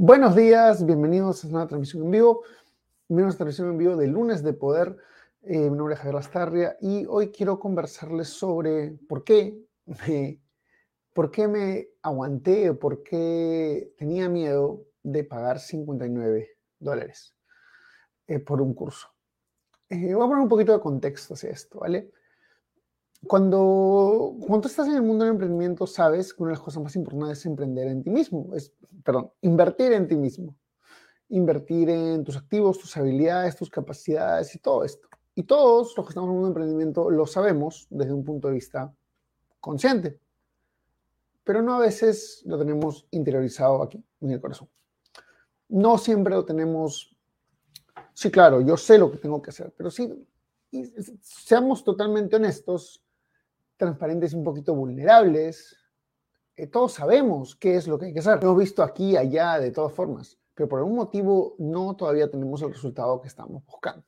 Buenos días, bienvenidos a una transmisión en vivo. Bienvenidos a transmisión en vivo de Lunes de Poder. Eh, mi nombre es Javier Lastarria y hoy quiero conversarles sobre por qué me, por qué me aguanté o por qué tenía miedo de pagar 59 dólares eh, por un curso. Eh, voy a poner un poquito de contexto hacia esto, ¿vale? Cuando, cuando estás en el mundo del emprendimiento, sabes que una de las cosas más importantes es emprender en ti mismo, es, perdón, invertir en ti mismo. Invertir en tus activos, tus habilidades, tus capacidades y todo esto. Y todos los que estamos en el mundo del emprendimiento lo sabemos desde un punto de vista consciente, pero no a veces lo tenemos interiorizado aquí, en el corazón. No siempre lo tenemos, sí, claro, yo sé lo que tengo que hacer, pero sí, y seamos totalmente honestos, transparentes y un poquito vulnerables. Eh, todos sabemos qué es lo que hay que hacer. Lo hemos visto aquí, allá, de todas formas, pero por algún motivo no todavía tenemos el resultado que estamos buscando.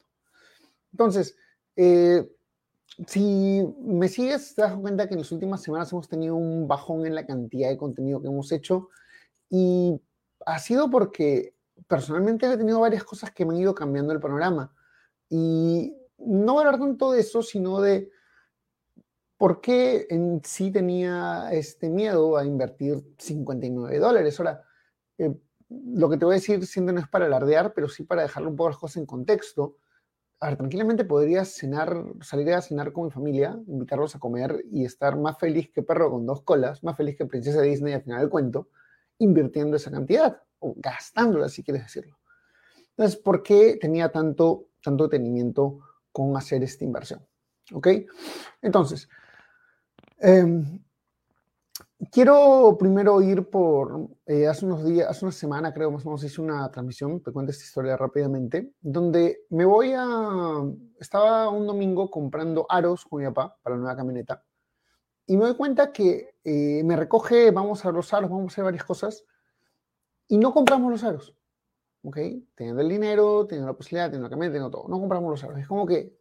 Entonces, eh, si me sigues, te das cuenta que en las últimas semanas hemos tenido un bajón en la cantidad de contenido que hemos hecho y ha sido porque personalmente he tenido varias cosas que me han ido cambiando el panorama. Y no hablar tanto de eso, sino de ¿Por qué en sí tenía este miedo a invertir 59 dólares? Ahora, eh, lo que te voy a decir siendo no es para alardear, pero sí para dejarle un poco las cosas en contexto. A ver, tranquilamente podría cenar, salir a cenar con mi familia, invitarlos a comer y estar más feliz que perro con dos colas, más feliz que princesa Disney al final del cuento, invirtiendo esa cantidad, o gastándola si quieres decirlo. Entonces, ¿por qué tenía tanto, tanto detenimiento con hacer esta inversión? ¿Ok? Entonces, Em, quiero primero ir por, eh, hace unos días, hace una semana creo más o menos hice una transmisión, te cuento esta historia rápidamente, donde me voy a, estaba un domingo comprando aros con mi papá para la nueva camioneta y me doy cuenta que eh, me recoge, vamos a los aros, vamos a hacer varias cosas y no compramos los aros. ¿Ok? Teniendo el dinero, teniendo la posibilidad, teniendo la camioneta, teniendo todo. No compramos los aros. Es como que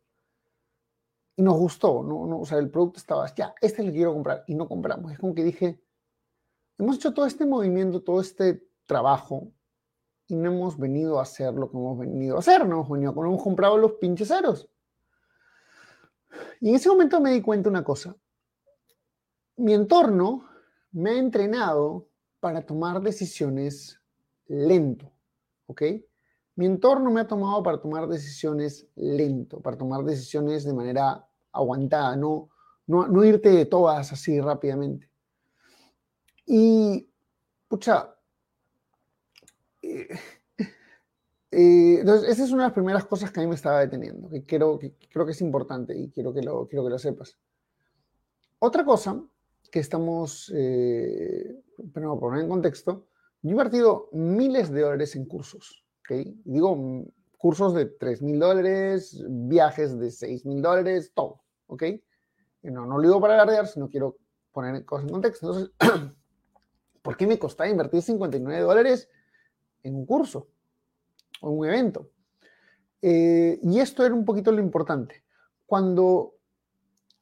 y nos gustó, ¿no? no o sea, el producto estaba, ya, este le quiero comprar y no compramos. Es como que dije, hemos hecho todo este movimiento, todo este trabajo y no hemos venido a hacer lo que hemos venido a hacer, no hemos venido, hemos comprado los pinches ceros. Y en ese momento me di cuenta una cosa. Mi entorno me ha entrenado para tomar decisiones lento, ¿ok? Mi entorno me ha tomado para tomar decisiones lento, para tomar decisiones de manera aguantada, no, no, irte de todas así rápidamente. Y, pucha, eh, eh, entonces, esa es una de las primeras cosas que a mí me estaba deteniendo, que creo que, creo que es importante y quiero que lo, quiero que lo sepas. Otra cosa que estamos, eh, pero poner en contexto, yo he invertido miles de dólares en cursos, ¿ok? Digo, cursos de 3 mil dólares, viajes de 6 mil dólares, todo. ¿ok? No, no lo digo para alardear, sino quiero poner cosas en contexto. Entonces, ¿por qué me costaba invertir 59 dólares en un curso o un evento? Eh, y esto era un poquito lo importante. Cuando,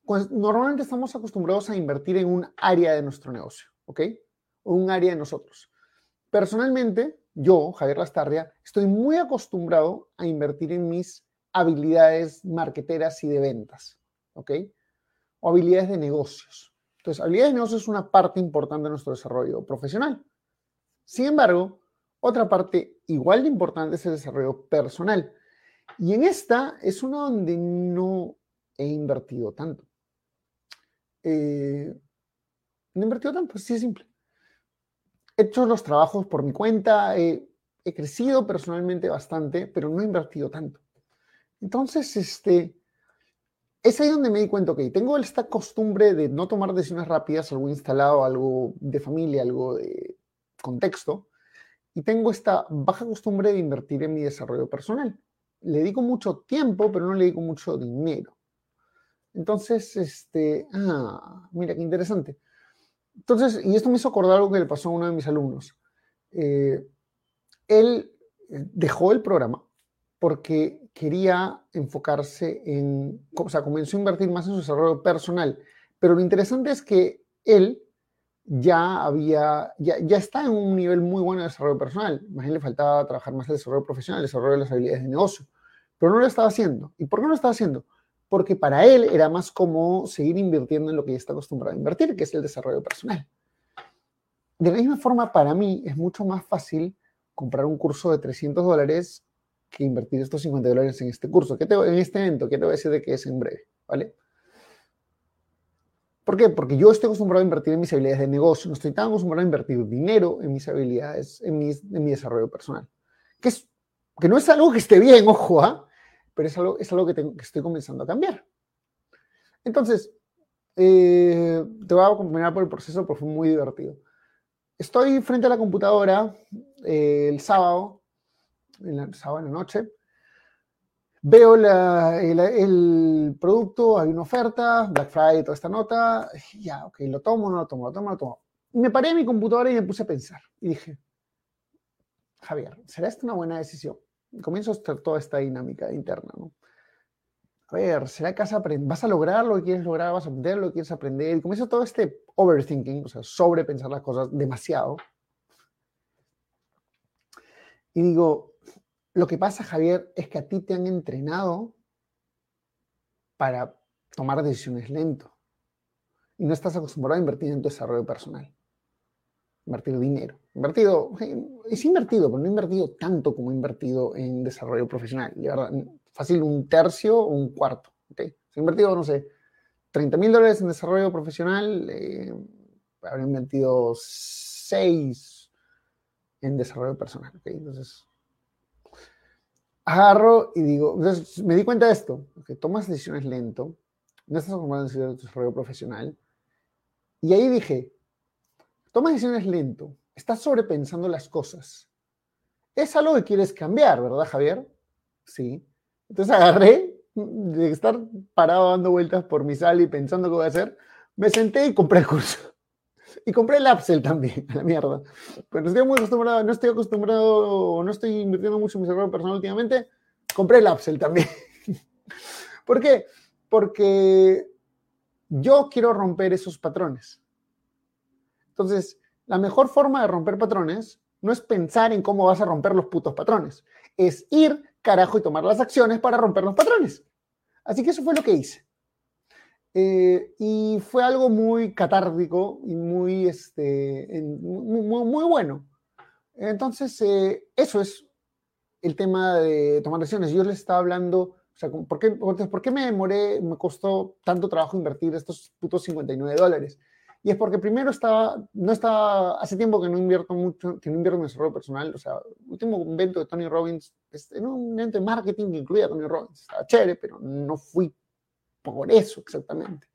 cuando, normalmente estamos acostumbrados a invertir en un área de nuestro negocio, ¿ok? O un área de nosotros. Personalmente, yo, Javier Lastarria, estoy muy acostumbrado a invertir en mis habilidades marqueteras y de ventas. ¿ok? O habilidades de negocios. Entonces, habilidades de negocios es una parte importante de nuestro desarrollo profesional. Sin embargo, otra parte igual de importante es el desarrollo personal. Y en esta es una donde no he invertido tanto. Eh, no he invertido tanto, así es simple. He hecho los trabajos por mi cuenta, he crecido personalmente bastante, pero no he invertido tanto. Entonces, este, es ahí donde me di cuenta, ok, tengo esta costumbre de no tomar decisiones rápidas, algo instalado, algo de familia, algo de contexto, y tengo esta baja costumbre de invertir en mi desarrollo personal. Le dedico mucho tiempo, pero no le dedico mucho dinero. Entonces, este, ah, mira qué interesante. Entonces, y esto me hizo acordar algo que le pasó a uno de mis alumnos. Eh, él dejó el programa porque quería enfocarse en, o sea, comenzó a invertir más en su desarrollo personal. Pero lo interesante es que él ya había, ya, está en un nivel muy bueno de desarrollo personal. Más le faltaba trabajar más el desarrollo profesional, desarrollo de las habilidades de negocio. Pero no lo estaba haciendo. ¿Y por qué no lo estaba haciendo? Porque para él era más como seguir invirtiendo en lo que ya está acostumbrado a invertir, que es el desarrollo personal. De la misma forma, para mí es mucho más fácil comprar un curso de 300 dólares que invertir estos 50 dólares en este curso, ¿Qué te, en este evento, que te voy a decir de qué es en breve, ¿vale? ¿Por qué? Porque yo estoy acostumbrado a invertir en mis habilidades de negocio, no estoy tan acostumbrado a invertir dinero en mis habilidades, en, en mi desarrollo personal. Que, es, que no es algo que esté bien, ojo, ¿ah? Pero es algo, es algo que, estoy comenzando a cambiar. Entonces, eh, te voy a acompañar por el proceso porque fue muy divertido. Estoy frente a la computadora eh, el sábado, el sábado en la noche. Veo el, producto, hay una oferta, Black Friday, toda esta nota. Ya, ok, lo tomo, no lo tomo, lo tomo, lo tomo. me paré en mi computadora y me puse a pensar. Y dije, Javier, ¿será esta una buena decisión? Comienzo a estar toda esta dinámica interna, ¿no? A ver, ¿será que vas a, lograr lo que quieres lograr? ¿Vas a aprender lo que quieres aprender? Y comienza todo este overthinking, o sea, sobrepensar las cosas demasiado. Y digo, lo que pasa, Javier, es que a ti te han entrenado para tomar decisiones lento. Y no estás acostumbrado a invertir en tu desarrollo personal. Invertir dinero. Invertido, es invertido, pero no invertido tanto como invertido en desarrollo profesional. De verdad, fácil un tercio o un cuarto. ¿okay? Invertido, no sé, 30 mil dólares en desarrollo profesional, eh, habré invertido 6 en desarrollo personal. ¿okay? Entonces, agarro y digo, entonces me di cuenta de esto, que tomas decisiones lento, no estás acostumbrado a desarrollo profesional. Y ahí dije, tomas decisiones lento, estás sobrepensando las cosas. Es algo que quieres cambiar, ¿verdad, Javier? Sí. Entonces agarré, de estar parado dando vueltas por mi sala y pensando qué voy a hacer, me senté y compré el curso. Y compré el Upsell también, a la mierda. Pero no estoy muy acostumbrado, no estoy acostumbrado, no estoy invirtiendo mucho en mi desarrollo personal últimamente, compré el Upsell también. ¿Por qué? Porque yo quiero romper esos patrones. Entonces, la mejor forma de romper patrones no es pensar en cómo vas a romper los putos patrones, es ir, carajo, y tomar las acciones para romper los patrones. Así que eso fue lo que hice. Eh, y fue algo muy catártico y muy, este, muy, bueno. Entonces, eh, eso es el tema de tomar decisiones. Yo les estaba hablando, o sea, ¿por qué, ¿por qué me demoré, me costó tanto trabajo invertir estos putos 59 dólares? Y es porque primero estaba, no estaba, hace tiempo que no invierto mucho, que no invierto en desarrollo personal. O sea, el último evento de Tony Robbins, este, era un evento de marketing que incluía a Tony Robbins. Estaba chévere, pero no fui por eso exactamente.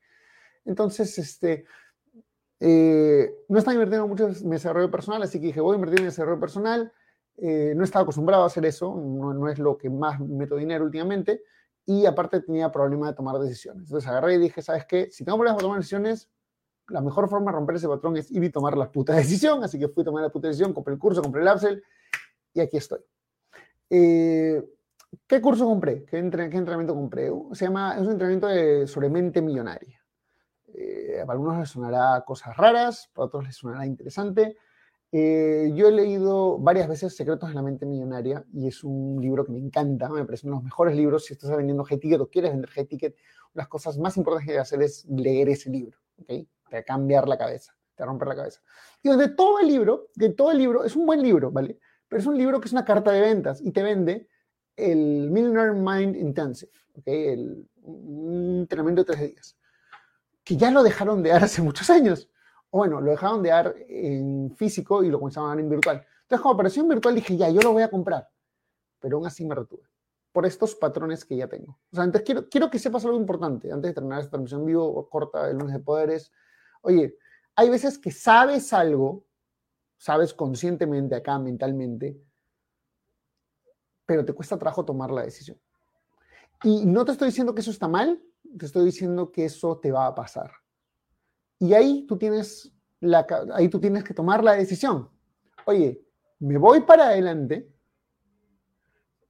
Entonces, este, eh, no estaba invirtiendo mucho en desarrollo personal, así que dije, voy a invertir en desarrollo personal. Eh, no estaba acostumbrado a hacer eso, no, no, es lo que más meto dinero últimamente. Y aparte tenía problema de tomar decisiones. Entonces agarré y dije, ¿sabes qué? Si tengo problemas para tomar decisiones, la mejor forma de romper ese patrón es ir y tomar la puta decisión. Así que fui a tomar la puta decisión, compré el curso, compré el Upsell y aquí estoy. Eh, ¿Qué curso compré? ¿Qué, entrenamiento compré? Se llama, es un entrenamiento de, sobre mente millonaria. Eh, algunos les sonará cosas raras, para otros les sonará interesante. Eh, yo he leído varias veces Secretos de la Mente Millonaria y es un libro que me encanta, me parece uno de los mejores libros. Si estás vendiendo G-Ticket o quieres vender G-Ticket, las cosas más importantes que hacer es leer ese libro. ¿okay? Te va a cambiar la cabeza, te va a romper la cabeza. Y de todo el libro, de todo el libro, es un buen libro, ¿vale? Pero es un libro que es una carta de ventas y te vende el Millionaire Mind Intensive, ¿ok? El, un entrenamiento de tres días, que ya lo dejaron de dar hace muchos años. O bueno, lo dejaron de dar en físico y lo comenzaron a dar en virtual. Entonces, como apareció en virtual, dije, ya, yo lo voy a comprar. Pero aún así me retuve por estos patrones que ya tengo. O sea, antes quiero, quiero que sepas algo importante, antes de terminar esta transmisión vivo corta del lunes de poderes, Oye, hay veces que sabes algo, sabes conscientemente acá, mentalmente, pero te cuesta trabajo tomar la decisión. Y no te estoy diciendo que eso está mal, te estoy diciendo que eso te va a pasar. Y ahí tú tienes, la, ahí tú tienes que tomar la decisión. Oye, me voy para adelante,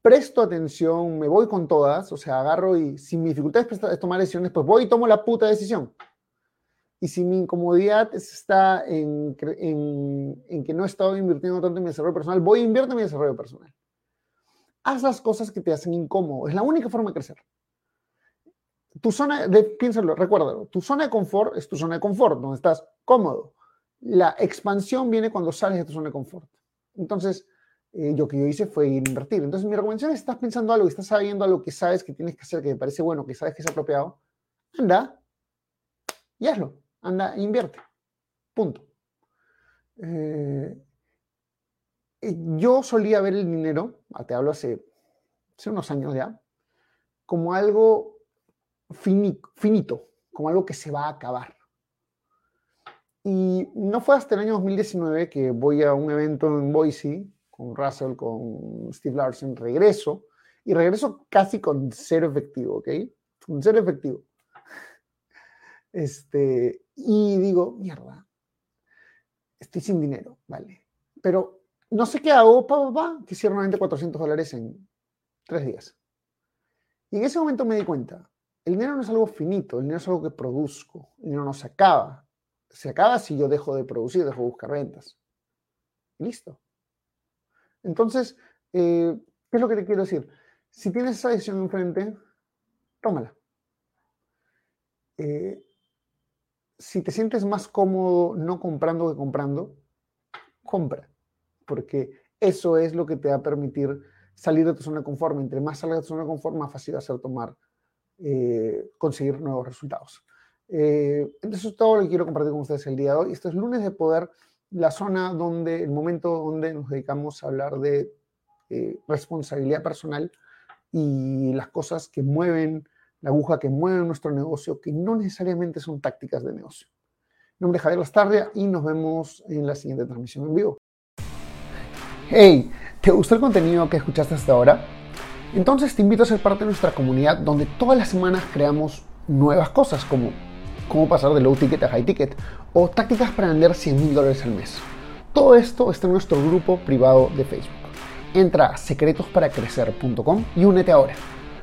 presto atención, me voy con todas, o sea, agarro y si mi dificultad es tomar decisiones, pues voy y tomo la puta decisión. Y si mi incomodidad está en, en, que no he estado invirtiendo tanto en mi desarrollo personal, voy e invierto en mi desarrollo personal. Haz las cosas que te hacen incómodo. Es la única forma de crecer. Tu zona, de, piénsalo, recuérdalo, tu zona de confort es tu zona de confort, donde estás cómodo. La expansión viene cuando sales de tu zona de confort. Entonces, eh, que yo hice fue invertir. Entonces, mi recomendación es, estás pensando algo, estás sabiendo algo que sabes que tienes que hacer, que te parece bueno, que sabes que es apropiado, anda y hazlo anda, invierte. Punto. Eh, yo solía ver el dinero, te hablo hace, unos años ya, como algo finito, como algo que se va a acabar. Y no fue hasta el año 2019 que voy a un evento en Boise con Russell, con Steve Larsen, regreso, y regreso casi con cero efectivo, ¿ok? Con cero efectivo. Este, y digo, mierda, estoy sin dinero, ¿vale? Pero no sé qué hago, papá, pa, que hicieron 400 dólares en tres días. Y en ese momento me di cuenta, el dinero no es algo finito, el dinero es algo que produzco, el dinero no se acaba. Se acaba si yo dejo de producir, dejo de buscar ventas. listo. Entonces, eh, ¿qué es lo que te quiero decir? Si tienes esa decisión enfrente, tómala. Eh, si te sientes más cómodo no comprando que comprando, compra, porque eso es lo que te va a permitir salir de tu zona de confort. Entre más salgas de tu zona de confort, más fácil va a ser tomar, eh, conseguir nuevos resultados. Eh, eso es todo lo que quiero compartir con ustedes el día de hoy. Esto es lunes de poder, la zona donde, el momento donde nos dedicamos a hablar de eh, responsabilidad personal y las cosas que mueven la aguja que mueve nuestro negocio, que no necesariamente son tácticas de negocio. Mi nombre es Javier Lastarria y nos vemos en la siguiente transmisión en vivo. Hey, ¿te gustó el contenido que escuchaste hasta ahora? Entonces te invito a ser parte de nuestra comunidad donde todas las semanas creamos nuevas cosas como cómo pasar de low ticket a high ticket o tácticas para vender 100 mil dólares al mes. Todo esto está en nuestro grupo privado de Facebook. Entra a secretosparacrecer.com y únete ahora.